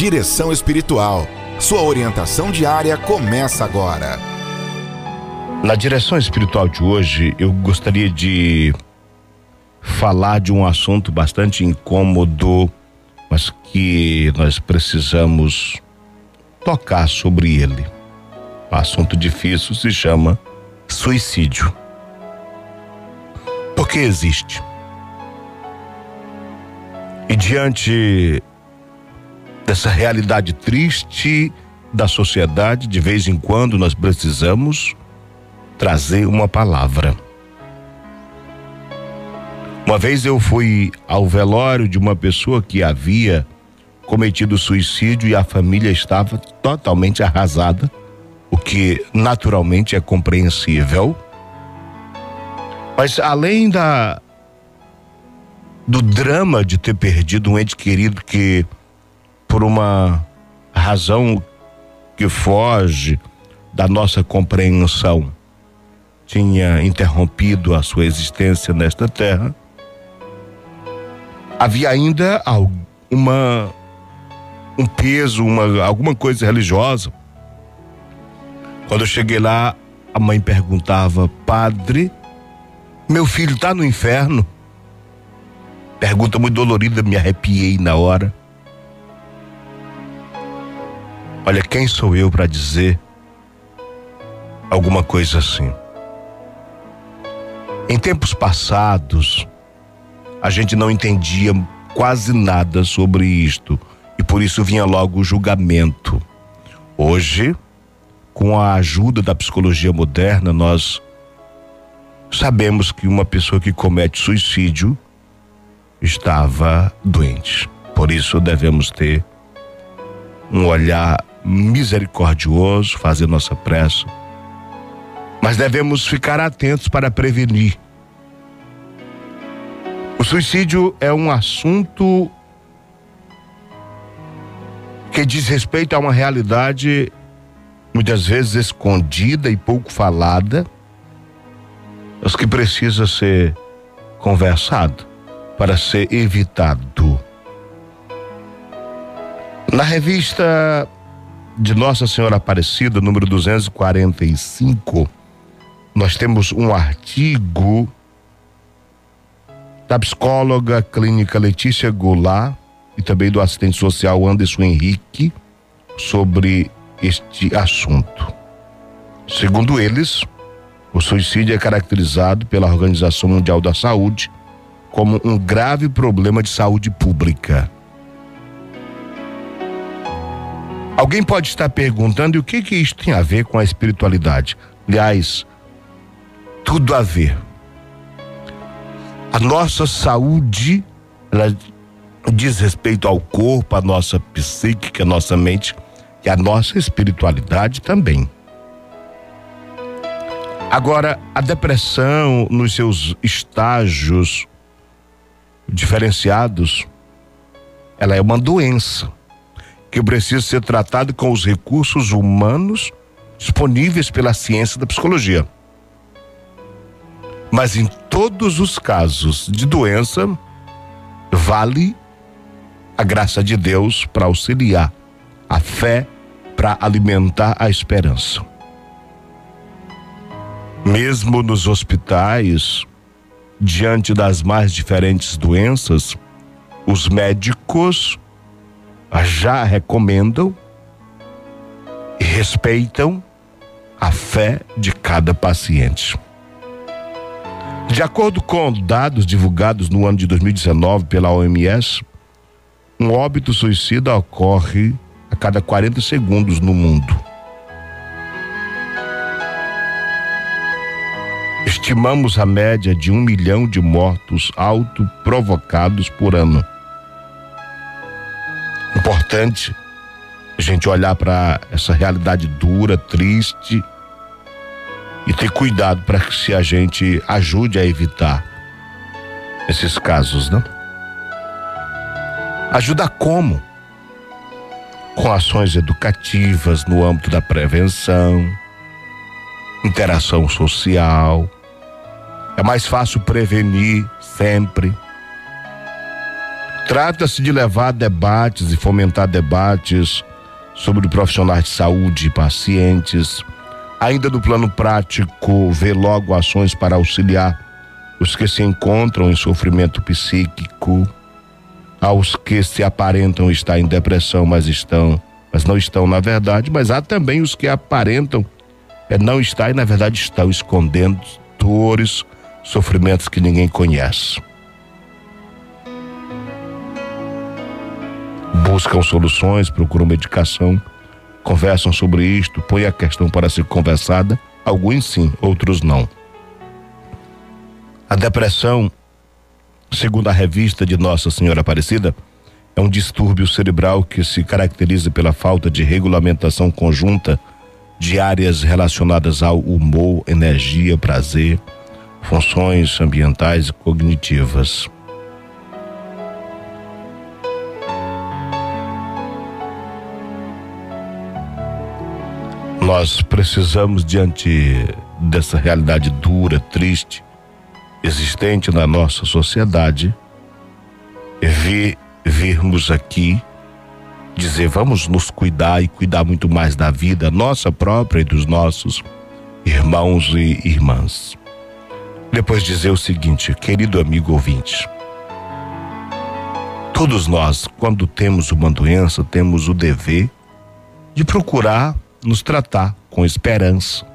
Direção Espiritual. Sua orientação diária começa agora. Na direção espiritual de hoje, eu gostaria de falar de um assunto bastante incômodo, mas que nós precisamos tocar sobre ele. O assunto difícil se chama suicídio. Porque existe. E diante dessa realidade triste da sociedade, de vez em quando nós precisamos trazer uma palavra. Uma vez eu fui ao velório de uma pessoa que havia cometido suicídio e a família estava totalmente arrasada, o que naturalmente é compreensível. Mas além da do drama de ter perdido um ente querido que por uma razão que foge da nossa compreensão, tinha interrompido a sua existência nesta terra, havia ainda uma um peso, uma alguma coisa religiosa. Quando eu cheguei lá, a mãe perguntava: "Padre, meu filho está no inferno?" Pergunta muito dolorida, me arrepiei na hora. Olha, quem sou eu para dizer alguma coisa assim? Em tempos passados, a gente não entendia quase nada sobre isto e por isso vinha logo o julgamento. Hoje, com a ajuda da psicologia moderna, nós sabemos que uma pessoa que comete suicídio estava doente. Por isso devemos ter um olhar misericordioso, fazer nossa prece, mas devemos ficar atentos para prevenir. O suicídio é um assunto que diz respeito a uma realidade muitas vezes escondida e pouco falada, mas que precisa ser conversado para ser evitado. Na revista de Nossa Senhora Aparecida, número 245, nós temos um artigo da psicóloga clínica Letícia Goulart e também do assistente social Anderson Henrique sobre este assunto. Segundo eles, o suicídio é caracterizado pela Organização Mundial da Saúde como um grave problema de saúde pública. Alguém pode estar perguntando o que que isso tem a ver com a espiritualidade? Aliás, tudo a ver. A nossa saúde, ela diz respeito ao corpo, à nossa psíquica, à nossa mente e à nossa espiritualidade também. Agora, a depressão nos seus estágios diferenciados, ela é uma doença que precisa ser tratado com os recursos humanos disponíveis pela ciência da psicologia. Mas em todos os casos de doença, vale a graça de Deus para auxiliar, a fé para alimentar a esperança. Mesmo nos hospitais, diante das mais diferentes doenças, os médicos já recomendam e respeitam a fé de cada paciente. De acordo com dados divulgados no ano de 2019 pela OMS, um óbito suicida ocorre a cada 40 segundos no mundo. Estimamos a média de um milhão de mortos autoprovocados por ano importante a gente olhar para essa realidade dura, triste e ter cuidado para que se a gente ajude a evitar esses casos, não? Ajuda como? Com ações educativas no âmbito da prevenção, interação social. É mais fácil prevenir sempre Trata-se de levar debates e fomentar debates sobre profissionais de saúde e pacientes. Ainda no plano prático, ver logo ações para auxiliar os que se encontram em sofrimento psíquico, aos que se aparentam estar em depressão, mas estão, mas não estão na verdade, mas há também os que aparentam é, não estar e na verdade estão escondendo dores, sofrimentos que ninguém conhece. Buscam soluções, procuram medicação, conversam sobre isto, põem a questão para ser conversada, alguns sim, outros não. A depressão, segundo a revista de Nossa Senhora Aparecida, é um distúrbio cerebral que se caracteriza pela falta de regulamentação conjunta de áreas relacionadas ao humor, energia, prazer, funções ambientais e cognitivas. Nós precisamos, diante dessa realidade dura, triste, existente na nossa sociedade, vir, virmos aqui dizer vamos nos cuidar e cuidar muito mais da vida nossa própria e dos nossos irmãos e irmãs. Depois dizer o seguinte, querido amigo ouvinte, todos nós, quando temos uma doença, temos o dever de procurar nos tratar com esperança.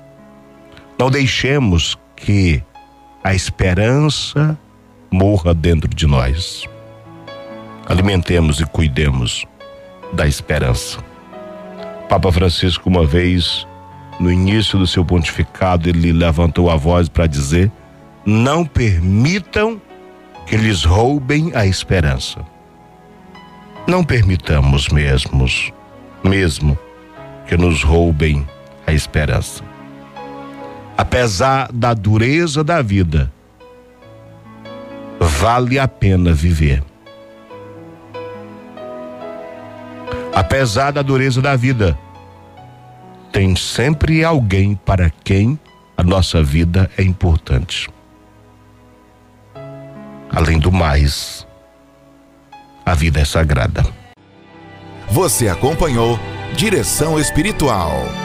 Não deixemos que a esperança morra dentro de nós. Alimentemos e cuidemos da esperança. Papa Francisco, uma vez, no início do seu pontificado, ele levantou a voz para dizer: não permitam que lhes roubem a esperança. Não permitamos mesmos, mesmo que nos roubem a esperança apesar da dureza da vida, vale a pena viver. Apesar da dureza da vida, tem sempre alguém para quem a nossa vida é importante. Além do mais, a vida é sagrada. Você acompanhou Direção Espiritual.